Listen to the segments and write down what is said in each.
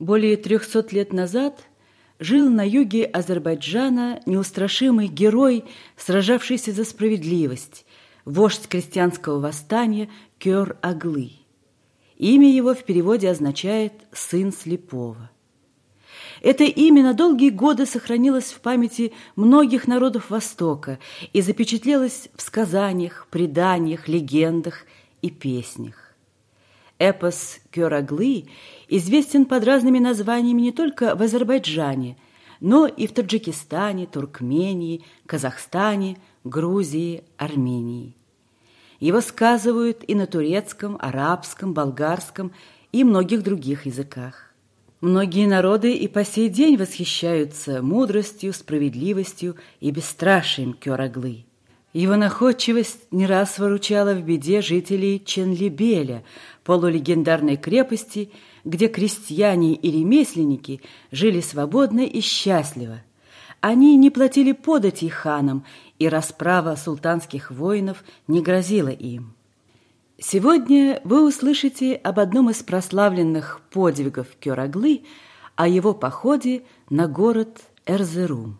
Более трехсот лет назад жил на юге Азербайджана неустрашимый герой, сражавшийся за справедливость, вождь крестьянского восстания Кёр-Аглы. Имя его в переводе означает «сын слепого». Это имя на долгие годы сохранилось в памяти многих народов Востока и запечатлелось в сказаниях, преданиях, легендах и песнях. Эпос Кёраглы известен под разными названиями не только в Азербайджане, но и в Таджикистане, Туркмении, Казахстане, Грузии, Армении. Его сказывают и на турецком, арабском, болгарском и многих других языках. Многие народы и по сей день восхищаются мудростью, справедливостью и бесстрашием Кёраглы. Его находчивость не раз выручала в беде жителей Ченлибеля, полулегендарной крепости, где крестьяне и ремесленники жили свободно и счастливо. Они не платили подати ханам, и расправа султанских воинов не грозила им. Сегодня вы услышите об одном из прославленных подвигов Кёраглы, о его походе на город Эрзерум.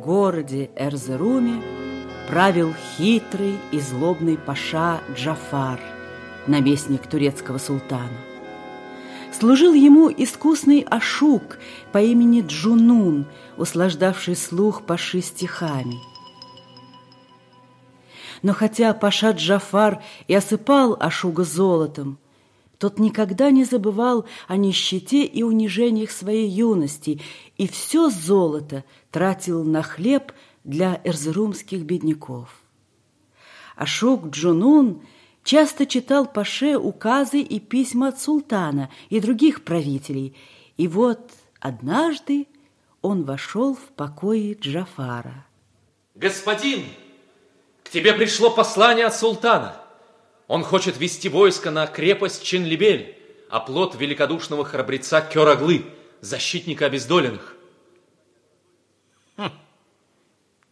Городе Эрзеруме правил хитрый и злобный паша Джафар, наместник турецкого султана. Служил ему искусный ашук по имени Джунун, услаждавший слух паши стихами. Но хотя паша Джафар и осыпал Ашуга золотом, тот никогда не забывал о нищете и унижениях своей юности и все золото тратил на хлеб для эрзерумских бедняков. Ашук Джунун часто читал Паше указы и письма от султана и других правителей, и вот однажды он вошел в покои Джафара. «Господин, к тебе пришло послание от султана. Он хочет вести войско на крепость Ченлибель, оплот великодушного храбреца Кёраглы, защитника обездоленных. Хм.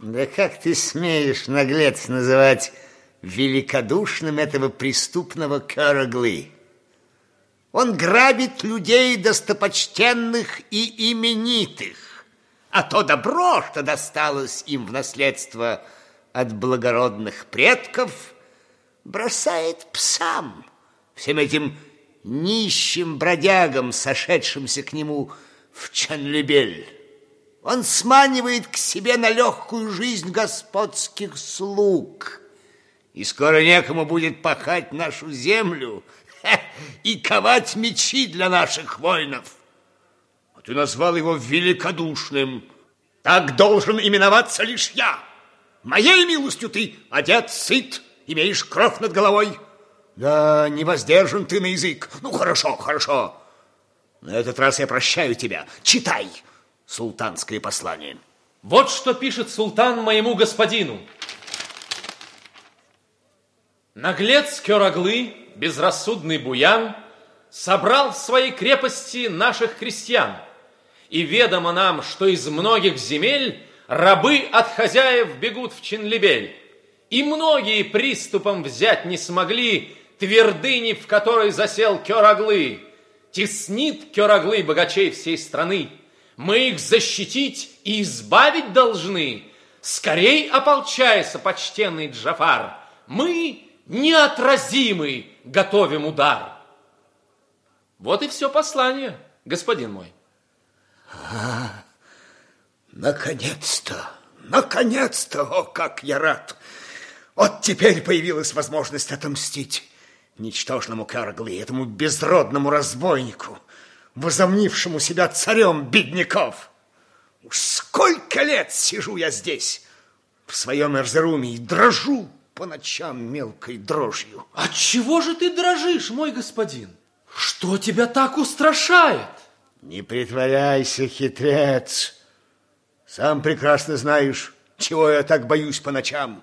Да как ты смеешь, наглец, называть великодушным этого преступного Кёраглы? Он грабит людей достопочтенных и именитых, а то добро, что досталось им в наследство от благородных предков – бросает псам, всем этим нищим бродягам, сошедшимся к нему в Чанлебель. Он сманивает к себе на легкую жизнь господских слуг. И скоро некому будет пахать нашу землю и ковать мечи для наших воинов. А ты назвал его великодушным. Так должен именоваться лишь я. Моей милостью ты одет, сыт, Имеешь кровь над головой? Да, не воздержан ты на язык. Ну, хорошо, хорошо. На этот раз я прощаю тебя. Читай султанское послание. Вот что пишет султан моему господину. Наглец Кёраглы, безрассудный буян, собрал в своей крепости наших крестьян. И ведомо нам, что из многих земель рабы от хозяев бегут в Чинлибель. И многие приступом взять не смогли твердыни, в которой засел Кёраглы. Теснит Кёраглы богачей всей страны. Мы их защитить и избавить должны. Скорей ополчайся, почтенный Джафар. Мы неотразимый готовим удар. Вот и все послание, господин мой. А, наконец-то, наконец-то, о, как я рад! Вот теперь появилась возможность отомстить ничтожному Карглы, этому безродному разбойнику, возомнившему себя царем бедняков. Уж сколько лет сижу я здесь, в своем Эрзеруме, и дрожу по ночам мелкой дрожью. От чего же ты дрожишь, мой господин? Что тебя так устрашает? Не притворяйся, хитрец. Сам прекрасно знаешь, чего я так боюсь по ночам.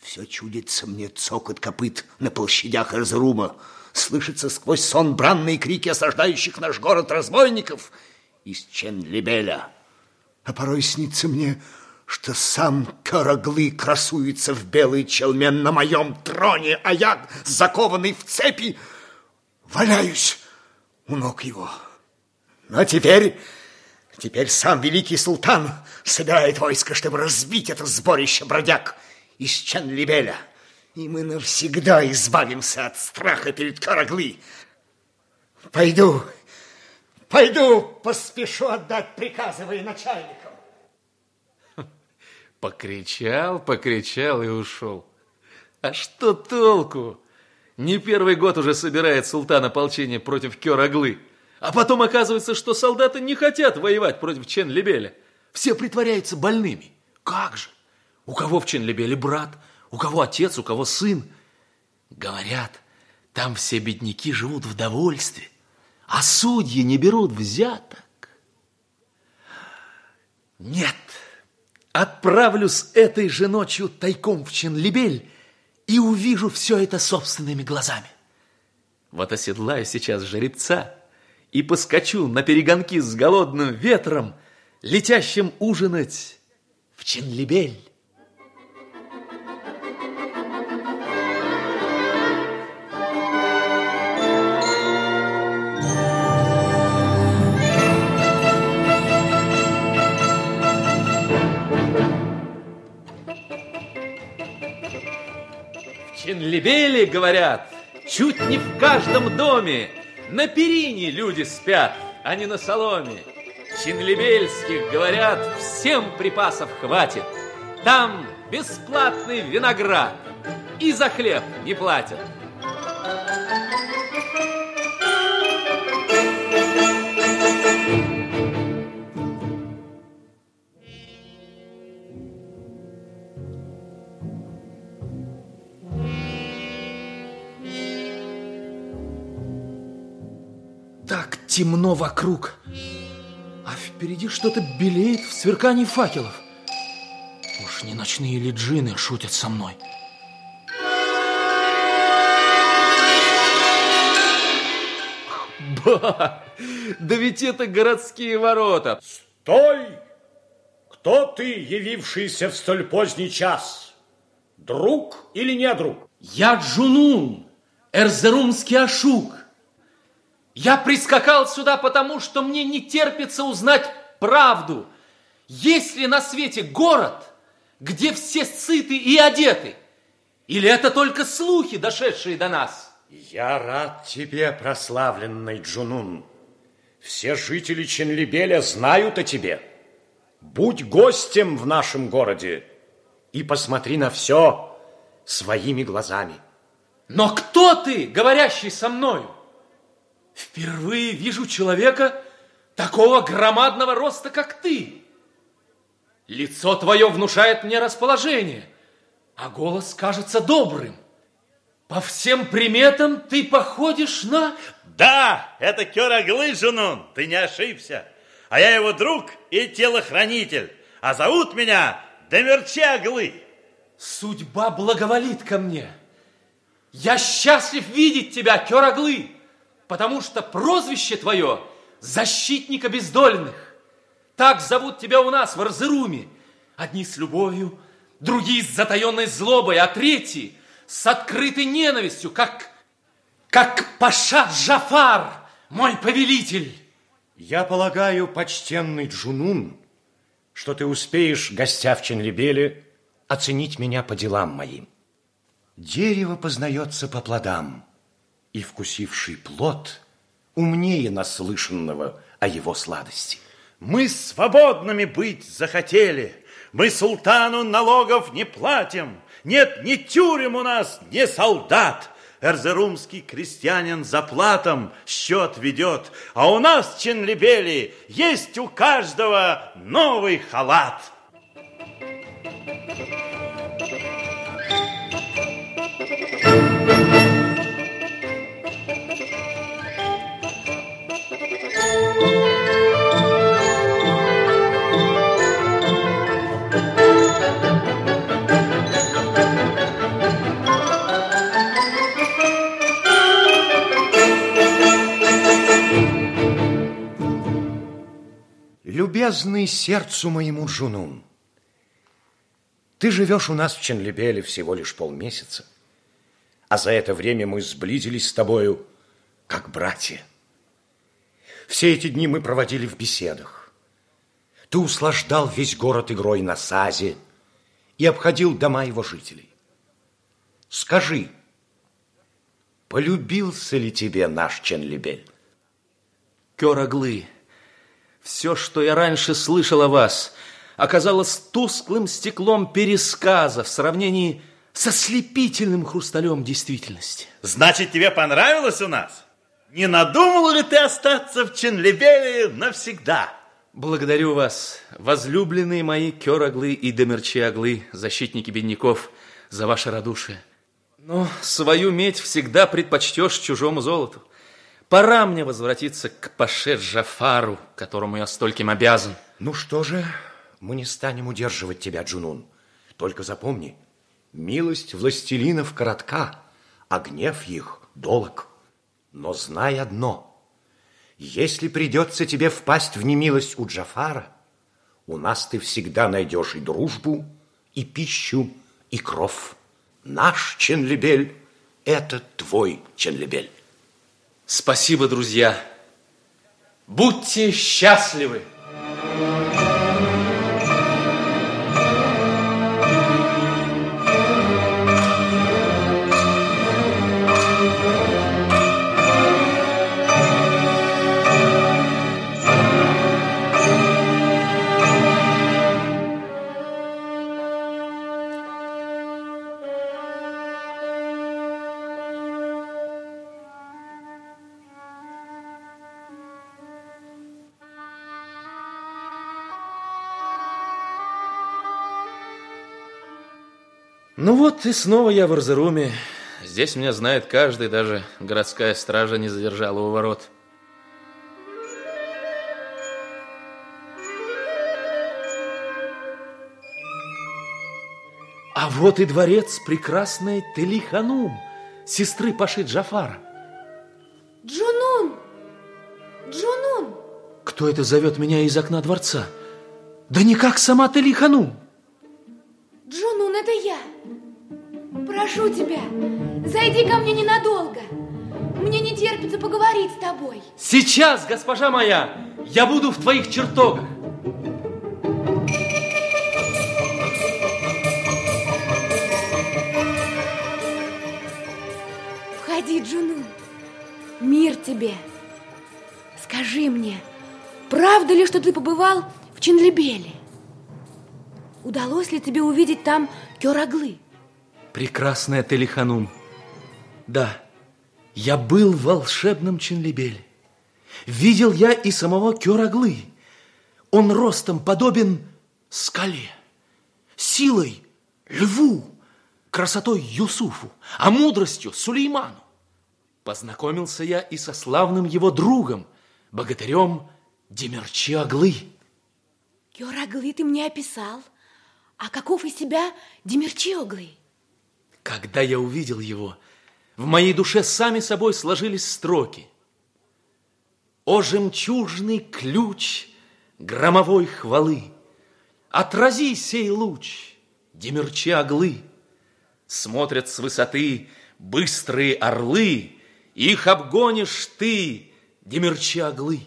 Все чудится мне цокот копыт на площадях Эрзрума. Слышится сквозь сон бранные крики осаждающих наш город разбойников из Ченлибеля. А порой снится мне, что сам Караглы красуется в белый челме на моем троне, а я, закованный в цепи, валяюсь у ног его. Но теперь, теперь сам великий султан собирает войско, чтобы разбить это сборище бродяг из Чанлибеля. И мы навсегда избавимся от страха перед Караглы. Пойду, пойду, поспешу отдать приказы военачальникам. Покричал, покричал и ушел. А что толку? Не первый год уже собирает султан ополчение против Кёраглы. А потом оказывается, что солдаты не хотят воевать против Чен-Лебеля. Все притворяются больными. Как же? У кого в Чен-Лебеле брат, у кого отец, у кого сын. Говорят, там все бедняки живут в довольстве, а судьи не берут взяток. Нет, отправлюсь этой же ночью тайком в Чен-Лебель и увижу все это собственными глазами. Вот оседлаю сейчас жеребца и поскочу на перегонки с голодным ветром, летящим ужинать в Ченлибель. Ченлибели, говорят, чуть не в каждом доме. На перине люди спят, а не на соломе. Чинлибельских, говорят, всем припасов хватит. Там бесплатный виноград и за хлеб не платят. Темно вокруг, а впереди что-то белеет в сверкании факелов. Уж не ночные ли джины шутят со мной? Ба! Да ведь это городские ворота. Стой! Кто ты, явившийся в столь поздний час? Друг или не друг? Я Джунун, эрзерумский ашук. Я прискакал сюда потому, что мне не терпится узнать правду. Есть ли на свете город, где все сыты и одеты? Или это только слухи, дошедшие до нас? Я рад тебе, прославленный Джунун. Все жители Ченлибеля знают о тебе. Будь гостем в нашем городе и посмотри на все своими глазами. Но кто ты, говорящий со мною? Впервые вижу человека такого громадного роста, как ты. Лицо твое внушает мне расположение, а голос кажется добрым. По всем приметам ты походишь на... Да, это Кёраглы, Жунун, ты не ошибся. А я его друг и телохранитель, а зовут меня Демерчаглы. Судьба благоволит ко мне. Я счастлив видеть тебя, Кёраглы потому что прозвище твое – защитник обездоленных. Так зовут тебя у нас в Арзеруме. Одни с любовью, другие с затаенной злобой, а третьи с открытой ненавистью, как, как Паша Джафар, мой повелитель. Я полагаю, почтенный Джунун, что ты успеешь, гостя в Ченлибеле, оценить меня по делам моим. Дерево познается по плодам – и вкусивший плод умнее наслышанного о его сладости. Мы свободными быть захотели, мы султану налогов не платим, нет ни тюрем у нас, ни солдат. Эрзерумский крестьянин за платом счет ведет, а у нас, Ченлибели, есть у каждого новый халат. Любезный сердцу моему Джунун, ты живешь у нас в Ченлебеле всего лишь полмесяца, а за это время мы сблизились с тобою, как братья. Все эти дни мы проводили в беседах. Ты услаждал весь город игрой на сазе и обходил дома его жителей. Скажи, полюбился ли тебе наш Ченлебель? Кероглы, все, что я раньше слышал о вас, оказалось тусклым стеклом пересказа в сравнении со слепительным хрусталем действительности. Значит, тебе понравилось у нас? Не надумал ли ты остаться в Ченлебеле навсегда? Благодарю вас, возлюбленные мои кероглы и демерчиаглы, защитники бедняков, за ваше радушие. Но свою медь всегда предпочтешь чужому золоту. Пора мне возвратиться к Паше Джафару, которому я стольким обязан. Ну что же, мы не станем удерживать тебя, Джунун. Только запомни, милость властелинов коротка, а гнев их долг. Но знай одно. Если придется тебе впасть в немилость у Джафара, у нас ты всегда найдешь и дружбу, и пищу, и кров. Наш Ченлебель – это твой Ченлебель. Спасибо, друзья. Будьте счастливы. Ну вот и снова я в Арзеруме. Здесь меня знает каждый, даже городская стража не задержала у ворот. А вот и дворец прекрасной Телиханум, сестры Паши Джафара. Джунун! Джунун! Кто это зовет меня из окна дворца? Да не как сама Телиханум. Прошу тебя, зайди ко мне ненадолго. Мне не терпится поговорить с тобой. Сейчас, госпожа моя, я буду в твоих чертогах. Входи, Джунун. Мир тебе. Скажи мне, правда ли, что ты побывал в Чинлебеле? Удалось ли тебе увидеть там Кёраглы? Прекрасная Телиханум. Да, я был в волшебном Чинлебеле. Видел я и самого Кёраглы. Он ростом подобен скале, силой льву, красотой Юсуфу, а мудростью Сулейману. Познакомился я и со славным его другом, богатырем Демерчи Аглы. Кёраглы ты мне описал. А каков из себя Демерчиоглы? Когда я увидел его, в моей душе сами собой сложились строки. О, жемчужный ключ громовой хвалы, Отрази сей луч, демерчи оглы. Смотрят с высоты быстрые орлы, Их обгонишь ты, демерчи оглы.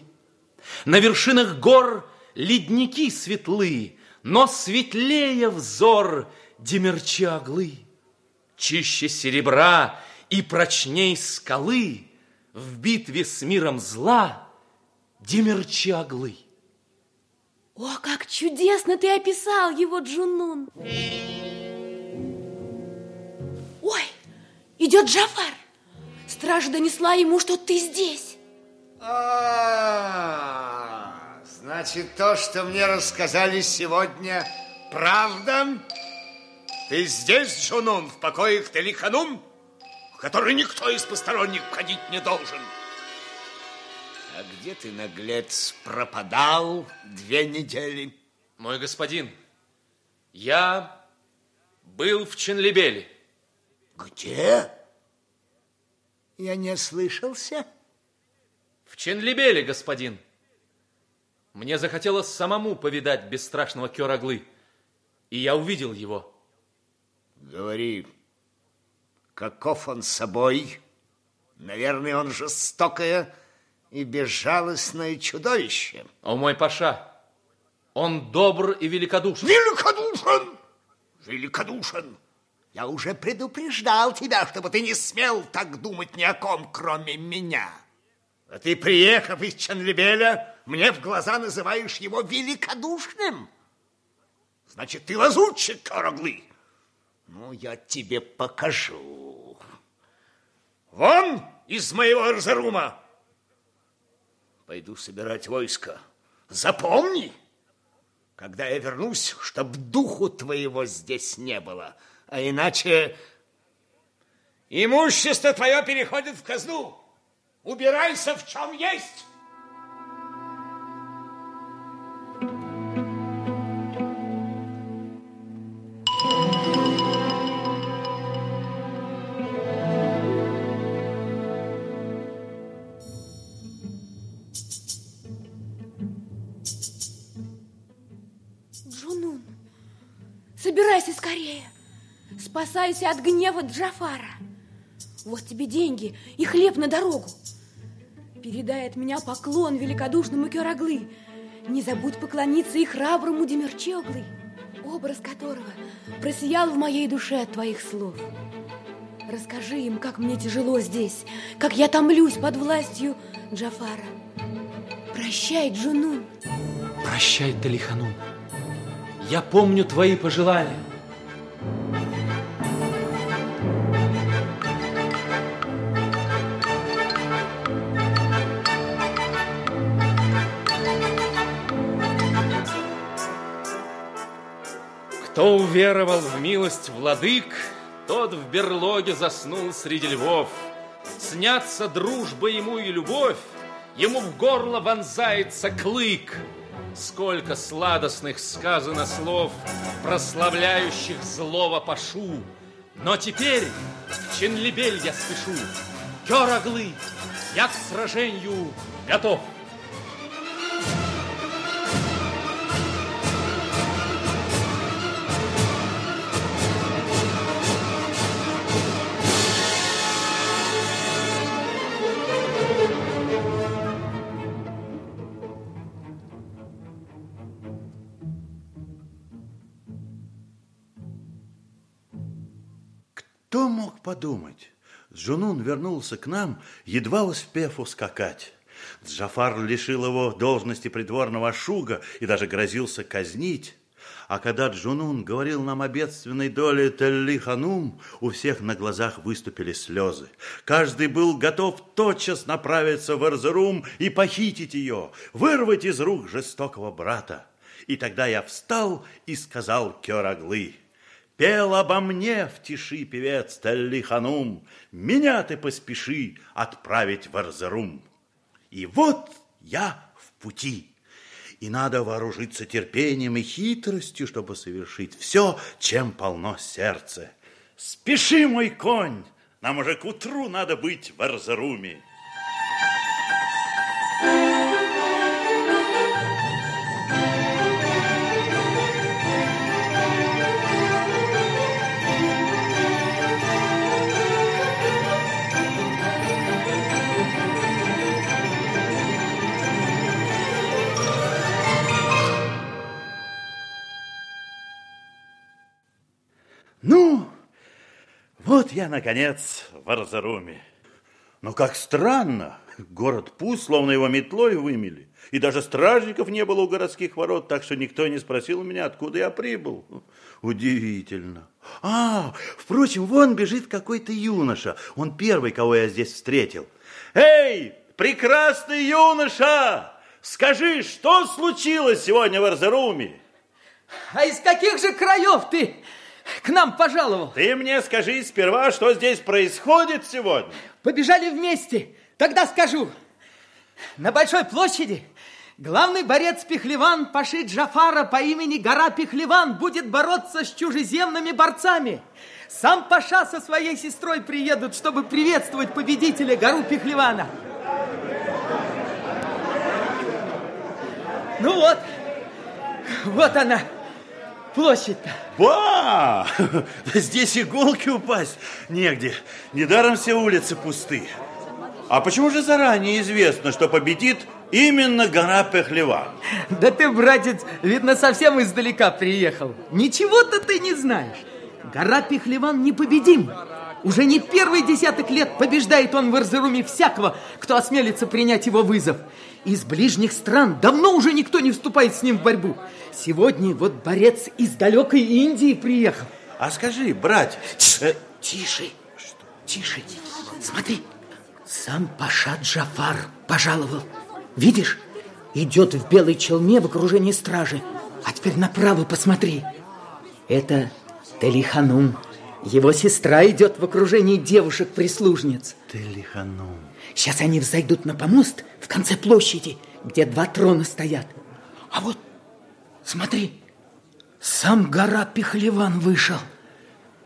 На вершинах гор ледники светлы, Но светлее взор демерчи оглы. Чище серебра и прочней скалы В битве с миром зла демерчи оглы. О, как чудесно ты описал его, Джунун! Ой, идет Джафар! Стража донесла ему, что ты здесь. А, значит, то, что мне рассказали сегодня, правда? Ты здесь, Джунун, в покоях Телиханум, в который никто из посторонних входить не должен? А где ты, наглец, пропадал две недели? Мой господин, я был в Ченлебеле. Где? Я не слышался. В Ченлебеле, господин. Мне захотелось самому повидать бесстрашного Кёраглы, и я увидел его. Говори, каков он собой? Наверное, он жестокое и безжалостное чудовище. О, мой Паша, он добр и великодушен. Великодушен! Великодушен! Я уже предупреждал тебя, чтобы ты не смел так думать ни о ком, кроме меня. А ты, приехав из Чанлебеля, мне в глаза называешь его великодушным. Значит, ты лазутчик, Короглы. Ну, я тебе покажу. Вон из моего Арзарума! Пойду собирать войско. Запомни, когда я вернусь, чтоб духу твоего здесь не было, а иначе имущество твое переходит в казну. Убирайся в чем есть. Спасайся от гнева Джафара. Вот тебе деньги и хлеб на дорогу. Передай от меня поклон великодушному Кераглы. Не забудь поклониться и храброму Демерчоглы, образ которого просиял в моей душе от твоих слов. Расскажи им, как мне тяжело здесь, как я томлюсь под властью Джафара. Прощай, Джунун. Прощай, Талиханум. Я помню твои пожелания. Кто уверовал в милость владык, тот в берлоге заснул среди львов. Снятся дружба ему и любовь, ему в горло вонзается клык. Сколько сладостных сказано слов, прославляющих злого Пашу. Но теперь в Ченлибель я спешу. Кёраглы, я к сражению готов. Кто мог подумать? Джунун вернулся к нам, едва успев ускакать. Джафар лишил его должности придворного шуга и даже грозился казнить. А когда Джунун говорил нам о бедственной доле Телли-Ханум, у всех на глазах выступили слезы. Каждый был готов тотчас направиться в Эрзерум и похитить ее, вырвать из рук жестокого брата. И тогда я встал и сказал Кёраглы, Пел обо мне в тиши певец Телли-Ханум, Меня ты поспеши отправить в Эрзерум. И вот я в пути. И надо вооружиться терпением и хитростью, чтобы совершить все, чем полно сердце. Спеши, мой конь, нам уже к утру надо быть в Эрзеруме. Я, наконец, в Арзаруме. Но как странно, город пуст, словно его метлой вымели. И даже стражников не было у городских ворот, так что никто не спросил меня, откуда я прибыл. Удивительно. А, впрочем, вон бежит какой-то юноша. Он первый, кого я здесь встретил. Эй, прекрасный юноша! Скажи, что случилось сегодня в Арзаруме? А из каких же краев ты к нам пожаловал? Ты мне скажи сперва, что здесь происходит сегодня. Побежали вместе, тогда скажу. На Большой площади главный борец Пехлеван Паши Джафара по имени Гора Пехлеван будет бороться с чужеземными борцами. Сам Паша со своей сестрой приедут, чтобы приветствовать победителя Гору Пехлевана. Ну вот, вот она, площадь-то. Ба! Здесь иголки упасть негде. Недаром все улицы пусты. А почему же заранее известно, что победит именно гора Пехлева? Да ты, братец, видно, совсем издалека приехал. Ничего-то ты не знаешь. Гора Пехлеван непобедим. Уже не первый десяток лет побеждает он в Эрзеруме всякого, кто осмелится принять его вызов. Из ближних стран давно уже никто не вступает с ним в борьбу. Сегодня вот борец из далекой Индии приехал. А скажи, братец... э, Тише, тише. Смотри, сам Паша Джафар пожаловал. Видишь, идет в белой челме в окружении стражи. А теперь направо посмотри. Это Телиханум. Его сестра идет в окружении девушек-прислужниц. Телиханум. Сейчас они взойдут на помост в конце площади, где два трона стоят. А вот, смотри, сам гора Пехлеван вышел.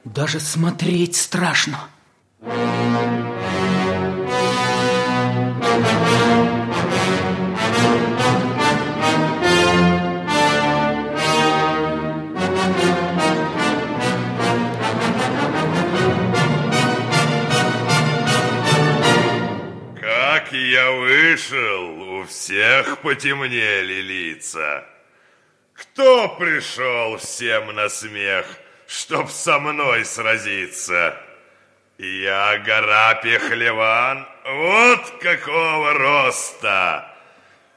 Даже смотреть страшно. Как всех потемнели лица. Кто пришел всем на смех, чтоб со мной сразиться? Я гора Пехлеван, вот какого роста!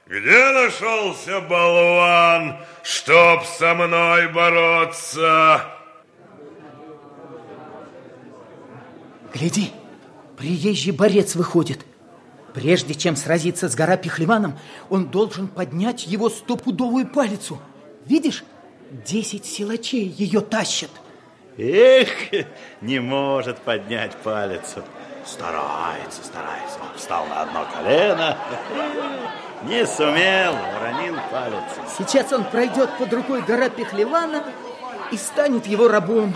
Где нашелся болван, чтоб со мной бороться? Гляди, приезжий борец выходит. Прежде чем сразиться с гора Пехлеваном, он должен поднять его стопудовую палицу. Видишь, десять силачей ее тащат. Эх, не может поднять палицу. Старается, старается. Встал на одно колено. Не сумел, уронил палец. Сейчас он пройдет под рукой гора Пехлевана и станет его рабом.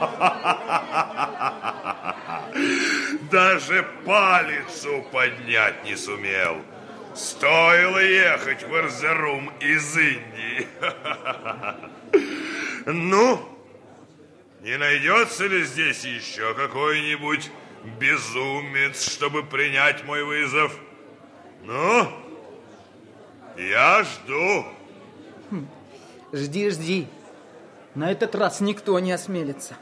Даже палицу поднять не сумел. Стоило ехать в Эрзерум из Индии. Ну, не найдется ли здесь еще какой-нибудь безумец, чтобы принять мой вызов? Ну, я жду. Жди, жди. На этот раз никто не осмелится.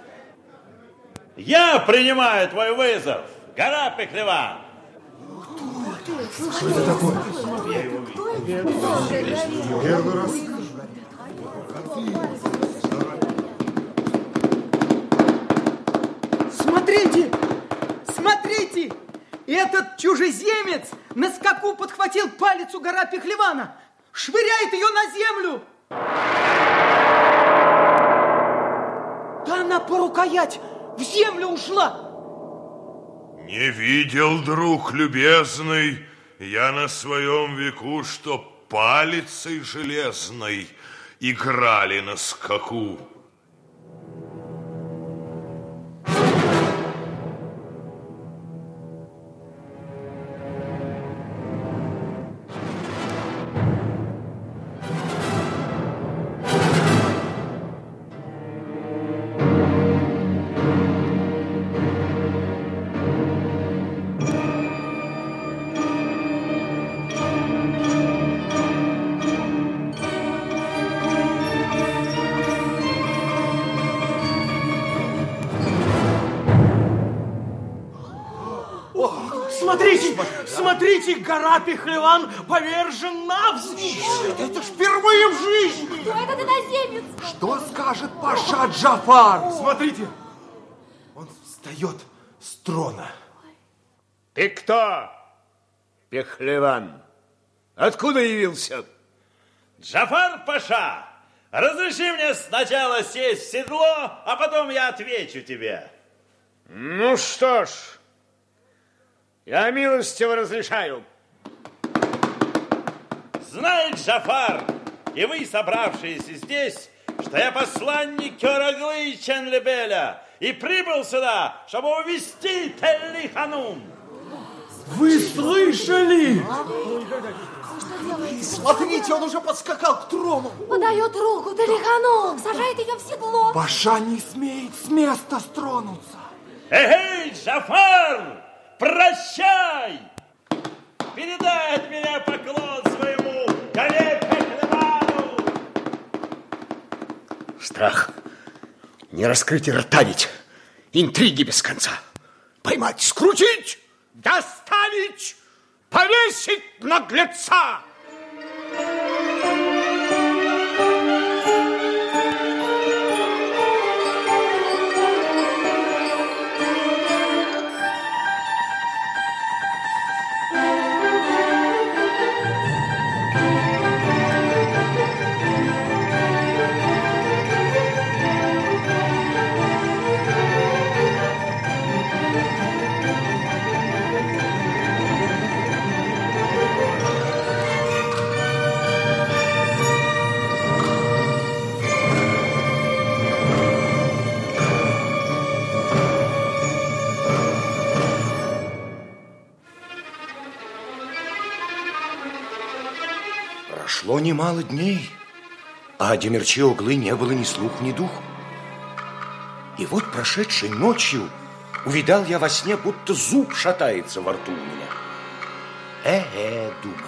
Я принимаю твой вызов, гора Пехлеван. Смотрите! Смотрите! Этот чужеземец на скаку подхватил палицу гора Пехлевана, швыряет ее на землю. Да она по рукоять в землю ушла. Не видел, друг любезный, я на своем веку, что палицей железной играли на скаку. Смотрите, гора Пехлеван повержен навзничь. Это ж впервые в жизни. Кто этот иноземец? Что скажет Паша Джафар? Смотрите, он встает с трона. Ты кто, Пехлеван? Откуда явился? Джафар Паша, разреши мне сначала сесть в седло, а потом я отвечу тебе. Ну что ж, я милостиво разрешаю. Знает Джафар, и вы, собравшиеся здесь, что я посланник Кёраглы Ченлебеля и прибыл сюда, чтобы увести Телли Ханум. Вы слышали? Смотрите, он уже подскакал к трону. Подает руку Талихану, сажает ее в седло. Паша не смеет с места стронуться. Эй, Джафар, прощай! Передай от меня поклон своему коллеге! Страх. Не раскрыть рта ведь. Интриги без конца. Поймать, скрутить, доставить, повесить наглеца. Прошло немало дней, а о Демерче углы не было ни слух, ни дух. И вот прошедшей ночью увидал я во сне, будто зуб шатается во рту у меня. Э-э, думаю.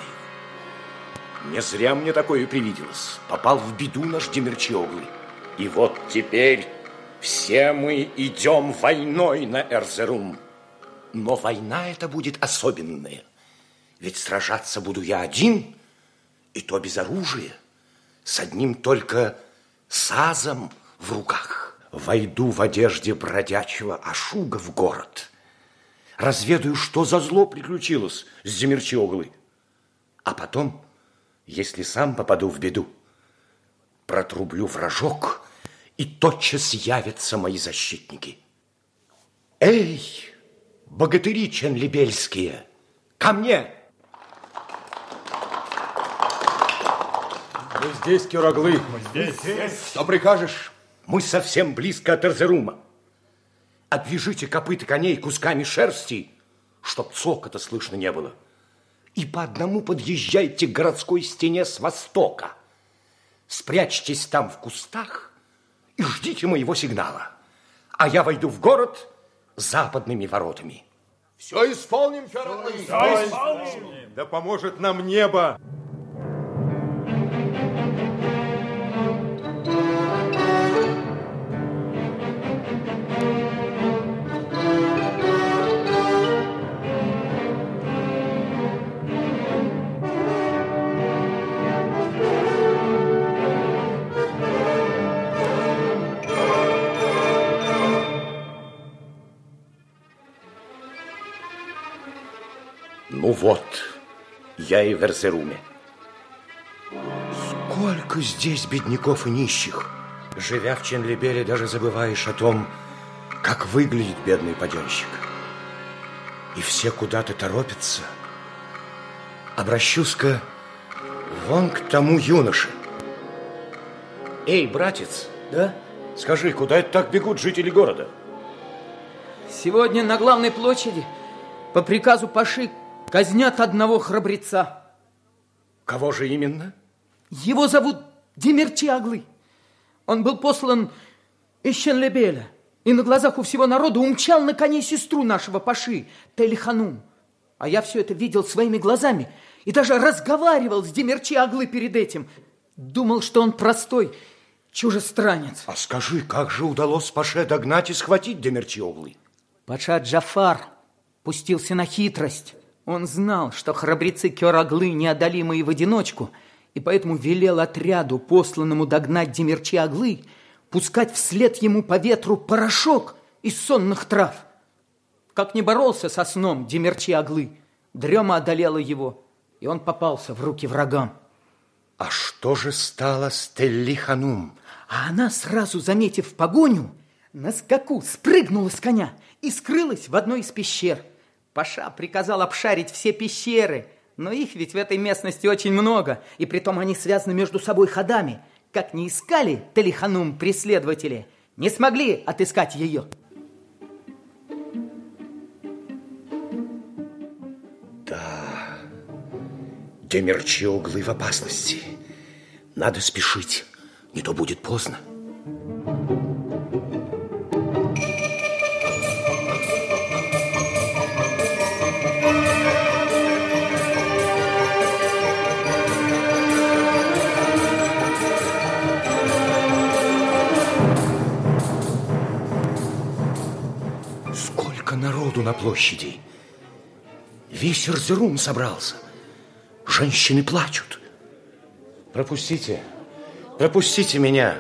Не зря мне такое привиделось. Попал в беду наш Демерчиоглы. И вот теперь все мы идем войной на Эрзерум. Но война эта будет особенная. Ведь сражаться буду я один, и то без оружия, с одним только сазом в руках. Войду в одежде бродячего Ашуга в город. Разведаю, что за зло приключилось с Земерчиоглы. А потом, если сам попаду в беду, протрублю вражок, и тотчас явятся мои защитники. Эй, богатыри ченлибельские, ко мне! Мы здесь, Кюраглы. Мы здесь. Что прикажешь? Мы совсем близко от Эрзерума. Обвяжите копыта коней кусками шерсти, чтоб цокота слышно не было. И по одному подъезжайте к городской стене с востока. Спрячьтесь там в кустах и ждите моего сигнала. А я войду в город западными воротами. Все исполним, Кюраглы. Все исполним. Да поможет нам небо. Вот, я и в Эрзеруме. Сколько здесь бедняков и нищих. Живя в Ченлибеле, даже забываешь о том, как выглядит бедный паденщик. И все куда-то торопятся. Обращусь-ка вон к тому юноше. Эй, братец, Да? скажи, куда это так бегут жители города? Сегодня на главной площади по приказу Паши казнят одного храбреца. Кого же именно? Его зовут Демерчи Аглы. Он был послан из Ченлебеля и на глазах у всего народа умчал на коне сестру нашего Паши, Телиханум. А я все это видел своими глазами и даже разговаривал с Демерчи Аглы перед этим. Думал, что он простой чужестранец. А скажи, как же удалось Паше догнать и схватить Демерчиоглы? Паша Джафар пустился на хитрость. Он знал, что храбрецы Кёраглы неодолимы и в одиночку, и поэтому велел отряду, посланному догнать Демерчи Аглы, пускать вслед ему по ветру порошок из сонных трав. Как не боролся со сном Демерчи Аглы, дрема одолела его, и он попался в руки врагам. А что же стало с Теллиханум? А она, сразу заметив погоню, на скаку спрыгнула с коня и скрылась в одной из пещер. Паша приказал обшарить все пещеры, но их ведь в этой местности очень много, и притом они связаны между собой ходами. Как не искали Телиханум преследователи, не смогли отыскать ее. Демерчи углы в опасности. Надо спешить, не то будет поздно. Народу на площади! Весь Эрзерум собрался. Женщины плачут. Пропустите, пропустите меня.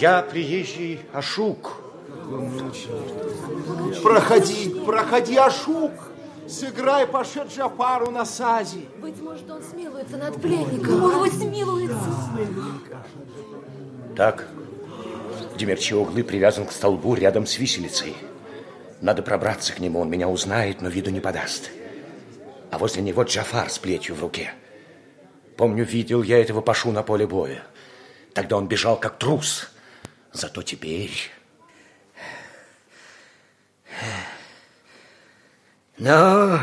Я приезжий Ашук. Проходи, проходи, Ашук. Сыграй Паше Джафару на сазе. Быть может, он смилуется над пленником. Может быть, смилуется. Так, Демерчи углы привязан к столбу рядом с виселицей. Надо пробраться к нему, он меня узнает, но виду не подаст. А возле него Джафар с плетью в руке. Помню, видел я этого Пашу на поле боя. Тогда он бежал как трус. Зато теперь... Ну,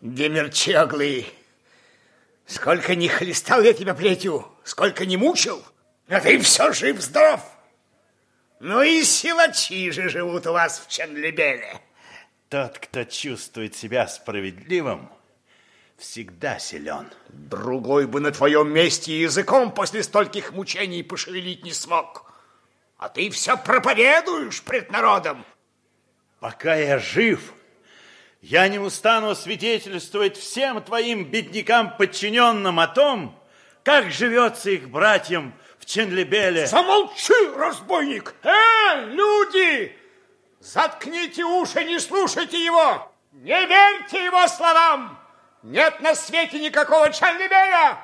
Демерчоглы, сколько не хлестал я тебя плетью, сколько не мучил, а ты все жив-здоров. Ну и силачи же живут у вас в Ченлебеле. Тот, кто чувствует себя справедливым, всегда силен. Другой бы на твоем месте языком после стольких мучений пошевелить не смог. А ты все проповедуешь пред народом. Пока я жив, я не устану свидетельствовать всем твоим беднякам-подчиненным о том, как живется их братьям в Ченлебеле. Замолчи, разбойник! Э, люди! Заткните уши, не слушайте его! Не верьте его словам! Нет на свете никакого Ченлебеля!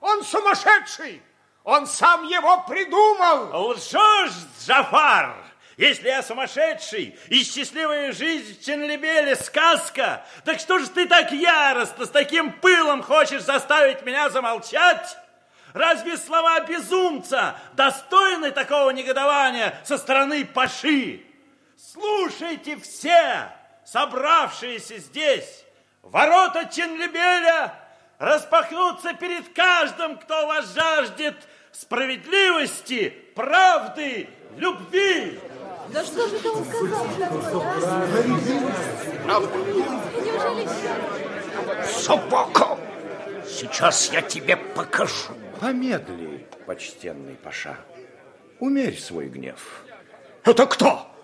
Он сумасшедший! Он сам его придумал! Лжешь, Джафар! Если я сумасшедший и счастливая жизнь в Ченлебеле сказка, так что же ты так яростно, с таким пылом хочешь заставить меня замолчать? Разве слова безумца достойны такого негодования со стороны Паши? Слушайте все, собравшиеся здесь, ворота Ченлебеля распахнутся перед каждым, кто вас жаждет справедливости, правды, любви. Да что же это он сказал такое, Собака! Сейчас я тебе покажу. Помедли, почтенный Паша. Умерь свой гнев. Это кто?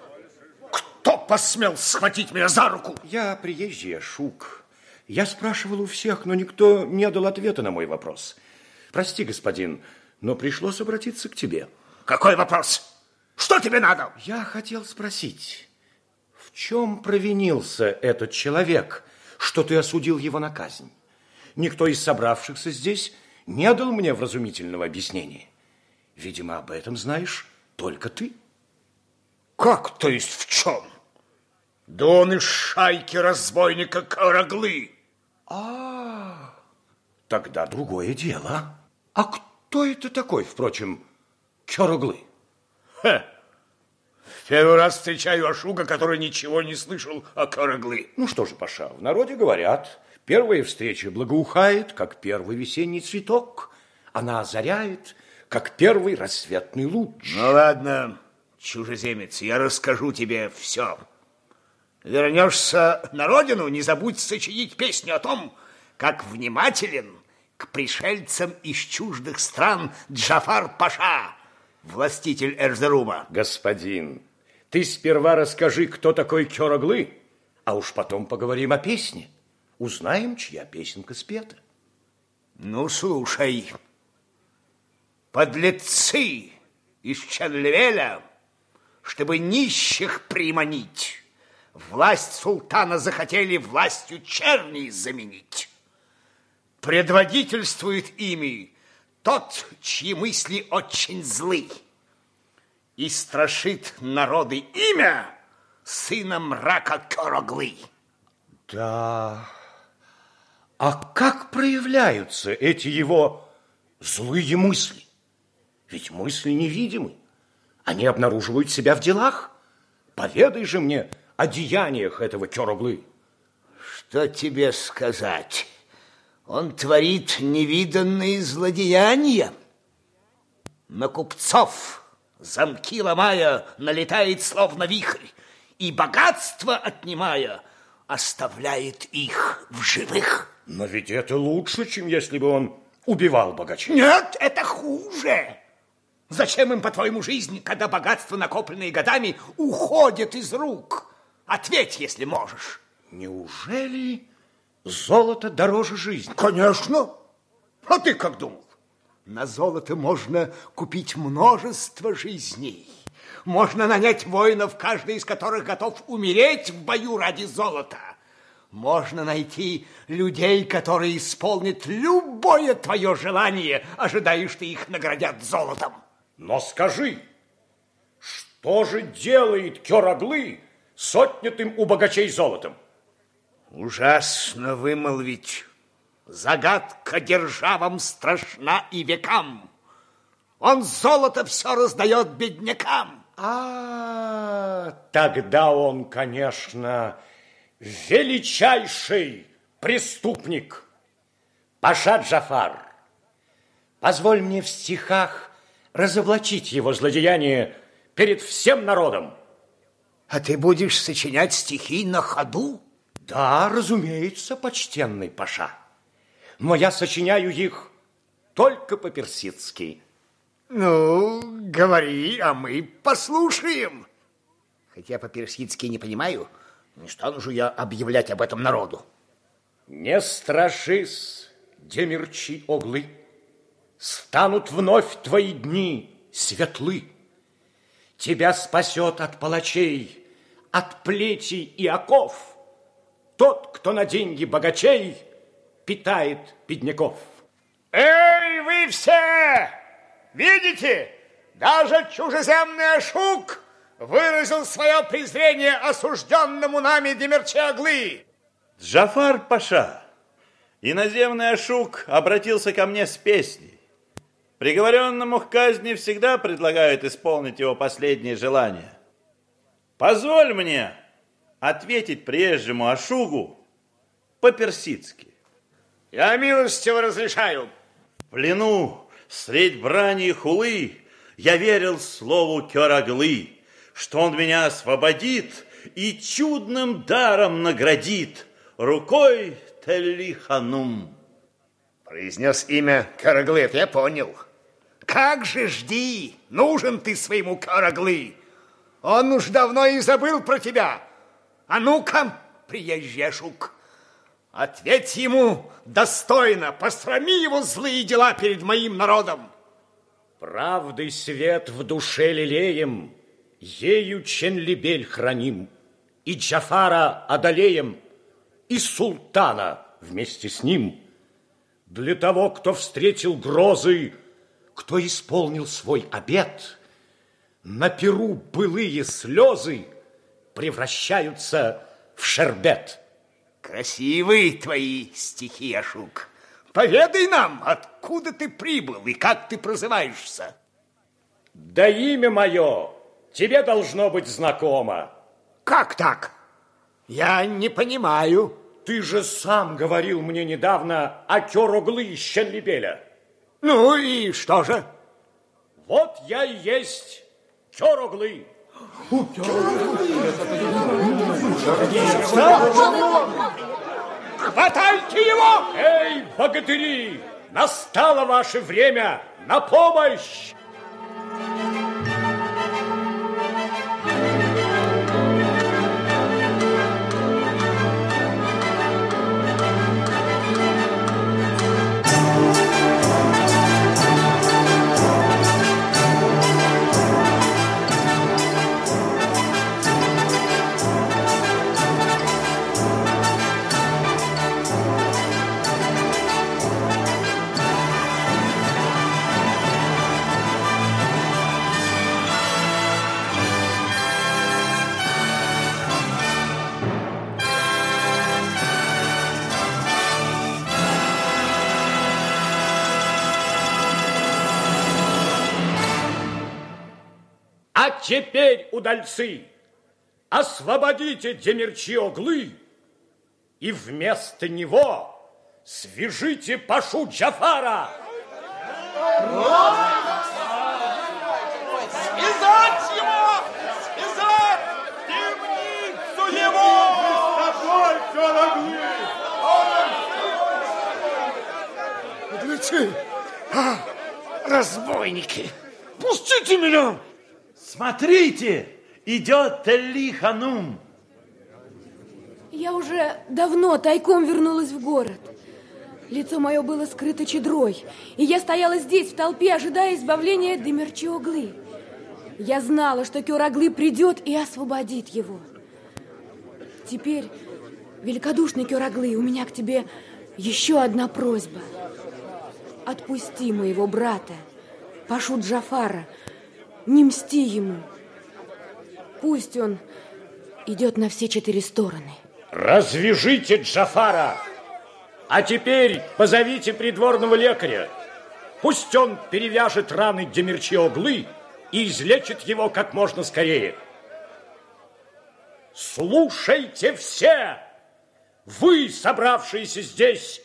Кто посмел схватить меня за руку? Я приезжий Шук. Я спрашивал у всех, но никто не дал ответа на мой вопрос. Прости, господин, но пришлось обратиться к тебе. Какой вопрос? Что тебе надо? Я хотел спросить, в чем провинился этот человек, что ты осудил его на казнь? Никто из собравшихся здесь не дал мне вразумительного объяснения. Видимо, об этом знаешь только ты. Как, то есть в чем? Да он из шайки разбойника Караглы. А, тогда другое дело. А кто это такой, впрочем, Караглы? Хе. В первый раз встречаю Ашуга, который ничего не слышал о Караглы. Ну что же, Паша, в народе говорят, первая встреча благоухает, как первый весенний цветок. Она озаряет, как первый рассветный луч. Ну ладно, чужеземец, я расскажу тебе все. Вернешься на родину, не забудь сочинить песню о том, как внимателен к пришельцам из чуждых стран Джафар Паша, властитель Эрзерума. Господин, ты сперва расскажи, кто такой Кёроглы, а уж потом поговорим о песне. Узнаем, чья песенка спета. Ну, слушай, подлецы из Чанлевеля, чтобы нищих приманить, власть султана захотели властью черней заменить. Предводительствует ими тот, чьи мысли очень злы, и страшит народы имя сына мрака Короглы. Да, а как проявляются эти его злые мысли? Ведь мысли невидимы. Они обнаруживают себя в делах. Поведай же мне о деяниях этого Кёроглы. Что тебе сказать? Он творит невиданные злодеяния. На купцов, замки ломая, налетает словно вихрь, и богатство отнимая, оставляет их в живых. Но ведь это лучше, чем если бы он убивал богачей. Нет, это хуже. Зачем им, по-твоему, жизнь, когда богатство, накопленное годами, уходит из рук? Ответь, если можешь. Неужели золото дороже жизни? Конечно. А ты как думал? На золото можно купить множество жизней. Можно нанять воинов, каждый из которых готов умереть в бою ради золота. Можно найти людей, которые исполнят любое твое желание, ожидая, что их наградят золотом. Но скажи, что же делает Кераглы с отнятым у богачей золотом? Ужасно вымолвить. Загадка державам страшна и векам. Он золото все раздает беднякам. А, тогда он, конечно, величайший преступник. Паша Джафар, позволь мне в стихах разоблачить его злодеяние перед всем народом. А ты будешь сочинять стихи на ходу? Да, разумеется, почтенный Паша. Но я сочиняю их только по-персидски. Ну, говори, а мы послушаем. Хотя по-персидски не понимаю, не стану же я объявлять об этом народу. Не страшись, демерчи оглы, Станут вновь твои дни светлы. Тебя спасет от палачей, от плетей и оков Тот, кто на деньги богачей питает бедняков. Эй, вы все! Видите? Даже чужеземный Ашук выразил свое презрение осужденному нами Демерчаглы. Джафар Паша, иноземный Ашук обратился ко мне с песней. Приговоренному к казни всегда предлагают исполнить его последнее желание. Позволь мне ответить прежнему Ашугу по-персидски. Я милостиво разрешаю. В плену, средь брани и хулы, я верил слову Кераглы, что он меня освободит и чудным даром наградит рукой Телли-Ханум. Произнес имя Караглы, это я понял. Как же жди, нужен ты своему Караглы. Он уж давно и забыл про тебя. А ну-ка, приезжий Ашук, ответь ему достойно, посрами его злые дела перед моим народом. Правдый свет в душе лелеем, ею Ченлибель храним, и Джафара одолеем, и султана вместе с ним. Для того, кто встретил грозы, кто исполнил свой обет, на перу былые слезы превращаются в шербет. Красивые твои стихи, Ашук. Поведай нам, откуда ты прибыл и как ты прозываешься. Да имя мое тебе должно быть знакомо. Как так? Я не понимаю. Ты же сам говорил мне недавно о Кероглы из Щенлибеля. Ну и что же? Вот я и есть Кероглы. Хватайте его! Эй, богатыри, настало ваше время на помощь! Теперь, удальцы, освободите Демерчи Оглы, и вместо него Свяжите Пашу Джафара! Связать его! Связать! Темницу его! Беглецы! А, разбойники! Пустите меня! Смотрите, идет Ханум. Я уже давно тайком вернулась в город. Лицо мое было скрыто чедрой, и я стояла здесь, в толпе, ожидая избавления Демерчиоглы. Я знала, что Кюраглы придет и освободит его. Теперь, великодушный Кюраглы, у меня к тебе еще одна просьба. Отпусти моего брата, Пашу Джафара, не мсти ему. Пусть он идет на все четыре стороны. Развяжите Джафара! А теперь позовите придворного лекаря. Пусть он перевяжет раны Демерчиоглы и излечит его как можно скорее. Слушайте все! Вы, собравшиеся здесь,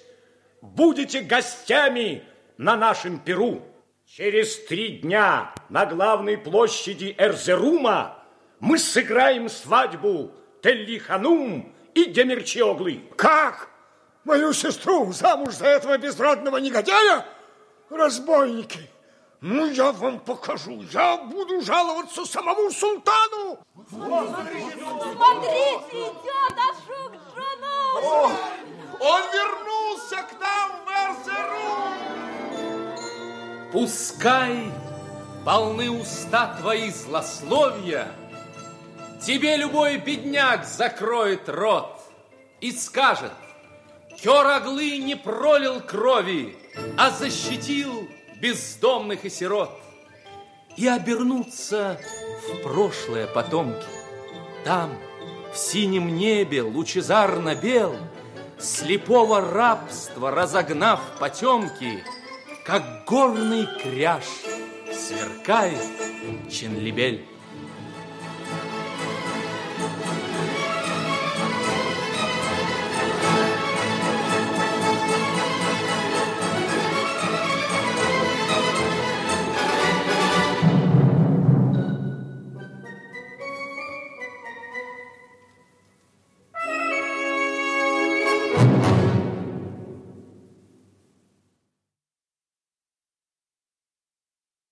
будете гостями на нашем Перу. Через три дня на главной площади Эрзерума мы сыграем свадьбу Телли-Ханум и Демерчиоглы. Как? Мою сестру замуж за этого безродного негодяя? Разбойники! Ну, я вам покажу. Я буду жаловаться самому султану. Смотрите, идет Ашук! О, он вернулся к нам в Эрзерум! Пускай полны уста твои злословия, Тебе любой бедняк закроет рот и скажет, Кераглы не пролил крови, а защитил бездомных и сирот. И обернутся в прошлое потомки. Там, в синем небе, лучезарно бел, Слепого рабства разогнав потемки, Как горный кряж сверкает Ченлибель.